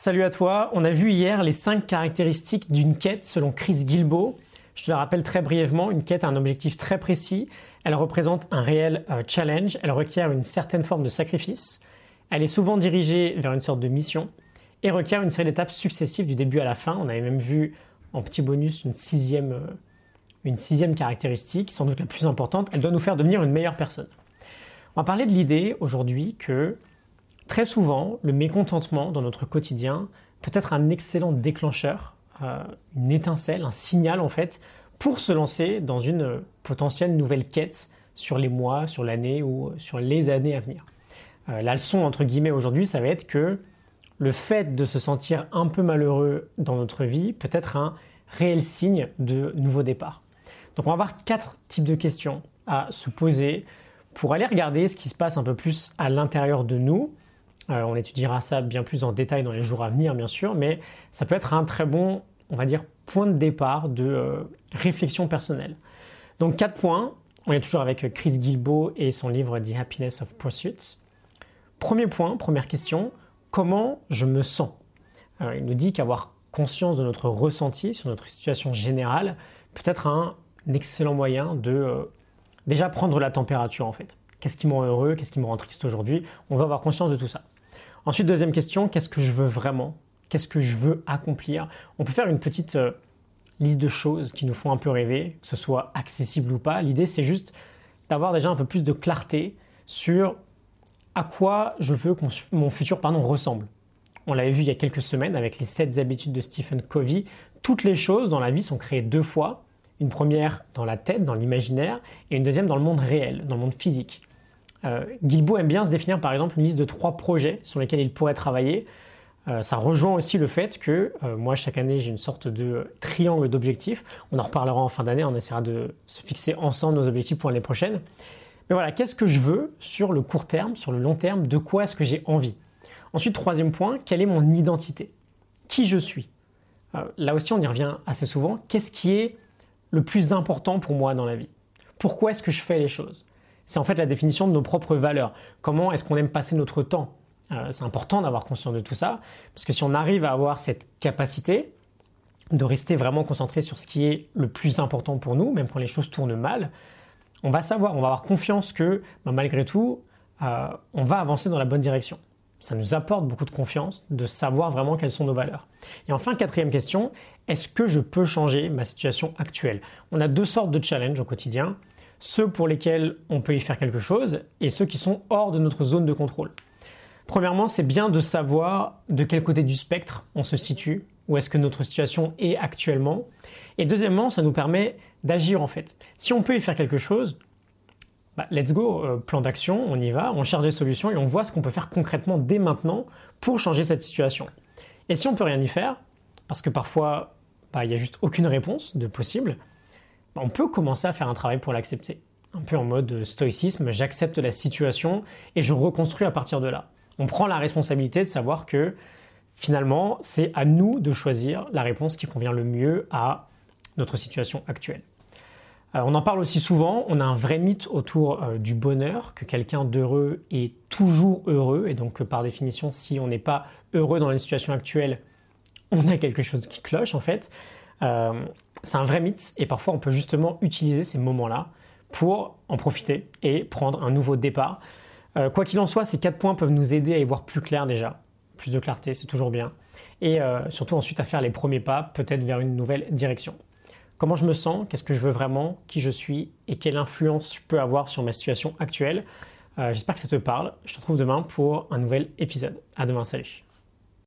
Salut à toi, on a vu hier les 5 caractéristiques d'une quête selon Chris Gilbo. Je te la rappelle très brièvement, une quête a un objectif très précis, elle représente un réel euh, challenge, elle requiert une certaine forme de sacrifice, elle est souvent dirigée vers une sorte de mission et requiert une série d'étapes successives du début à la fin. On avait même vu en petit bonus une sixième, euh, une sixième caractéristique, sans doute la plus importante, elle doit nous faire devenir une meilleure personne. On va parler de l'idée aujourd'hui que Très souvent, le mécontentement dans notre quotidien peut être un excellent déclencheur, euh, une étincelle, un signal en fait, pour se lancer dans une potentielle nouvelle quête sur les mois, sur l'année ou sur les années à venir. Euh, la leçon entre guillemets aujourd'hui, ça va être que le fait de se sentir un peu malheureux dans notre vie peut être un réel signe de nouveau départ. Donc on va avoir quatre types de questions à se poser pour aller regarder ce qui se passe un peu plus à l'intérieur de nous euh, on étudiera ça bien plus en détail dans les jours à venir, bien sûr, mais ça peut être un très bon, on va dire, point de départ de euh, réflexion personnelle. Donc, quatre points. On est toujours avec Chris Guilbeault et son livre The Happiness of Pursuit. Premier point, première question, comment je me sens? Euh, Il nous dit qu'avoir conscience de notre ressenti sur notre situation générale peut être un excellent moyen de déjà prendre la température en fait. Qu'est-ce qui me rend heureux? Qu'est-ce qui me rend triste aujourd'hui? On va avoir conscience de tout ça. Ensuite, deuxième question, qu'est-ce que je veux vraiment? Qu'est-ce que je veux accomplir? On peut faire une petite euh, liste de choses qui nous font un peu rêver, que ce soit accessible ou pas. L'idée, c'est juste d'avoir déjà un peu plus de clarté sur à quoi je veux que mon, futur pardon, ressemble. On l'avait vu il y a quelques semaines avec les 7 habitudes de Stephen Covey. Toutes les choses dans la vie sont créées deux fois. Une première dans la tête, dans l'imaginaire, et une deuxième dans le monde réel, dans le monde physique. Euh, aime bien se définir par exemple une liste de trois projets sur lesquels il pourrait travailler. Euh, ça rejoint aussi le fait que euh, moi chaque année j'ai une sorte de triangle d'objectifs. On en reparlera en fin d'année, on essaiera de se fixer ensemble nos objectifs pour l'année prochaine. Mais voilà, qu'est-ce que je veux sur le court terme, sur le long terme, de quoi est-ce que j'ai envie? Ensuite, troisième point, quelle est mon identité? Qui je suis? Euh, Là aussi on y revient assez souvent. Qu'est-ce qui est le plus important pour moi dans la vie? Pourquoi est-ce que je fais les choses? C'est en fait la définition de nos propres valeurs. Comment est-ce qu'on aime passer notre temps euh, C'est important d'avoir conscience de tout ça, parce que si on arrive à avoir cette capacité de rester vraiment concentré sur ce qui est le plus important pour nous, même quand les choses tournent mal, on va savoir, on va avoir confiance que bah, malgré tout, euh, on va avancer dans la bonne direction. Ça nous apporte beaucoup de confiance de savoir vraiment quelles sont nos valeurs. Et enfin, quatrième question, est-ce que je peux changer ma situation actuelle? On a deux sortes de challenges au quotidien ceux pour lesquels on peut y faire quelque chose et ceux qui sont hors de notre zone de contrôle. Premièrement, c'est bien de savoir de quel côté du spectre on se situe, où est-ce que notre situation est actuellement. Et deuxièmement, ça nous permet d'agir en fait. Si on peut y faire quelque chose, bah, let's go, euh, plan d'action, on y va, on cherche des solutions et on voit ce qu'on peut faire concrètement dès maintenant pour changer cette situation. Et si on peut rien y faire, parce que parfois bah, il n'y a juste aucune réponse de possible, on peut commencer à faire un travail pour l'accepter. Un peu en mode stoïcisme, j'accepte la situation et je reconstruis à partir de là. On prend la responsabilité de savoir que finalement, c'est à nous de choisir la réponse qui convient le mieux à notre situation actuelle. Euh, on en parle aussi souvent, on a un vrai mythe autour euh, du bonheur, que quelqu'un d'heureux est toujours heureux, et donc par définition, si on n'est pas heureux dans la situation actuelle, on a quelque chose qui cloche en fait. Euh, c'est un vrai mythe et parfois on peut justement utiliser ces moments-là pour en profiter et prendre un nouveau départ. Euh, quoi qu'il en soit, ces quatre points peuvent nous aider à y voir plus clair déjà. Plus de clarté, c'est toujours bien. Et euh, surtout ensuite à faire les premiers pas, peut-être vers une nouvelle direction. Comment je me sens, qu'est-ce que je veux vraiment, qui je suis? Et quelle influence je peux avoir sur ma situation actuelle? J'espère que ça te parle. Je te retrouve demain pour un nouvel épisode. À demain, salut.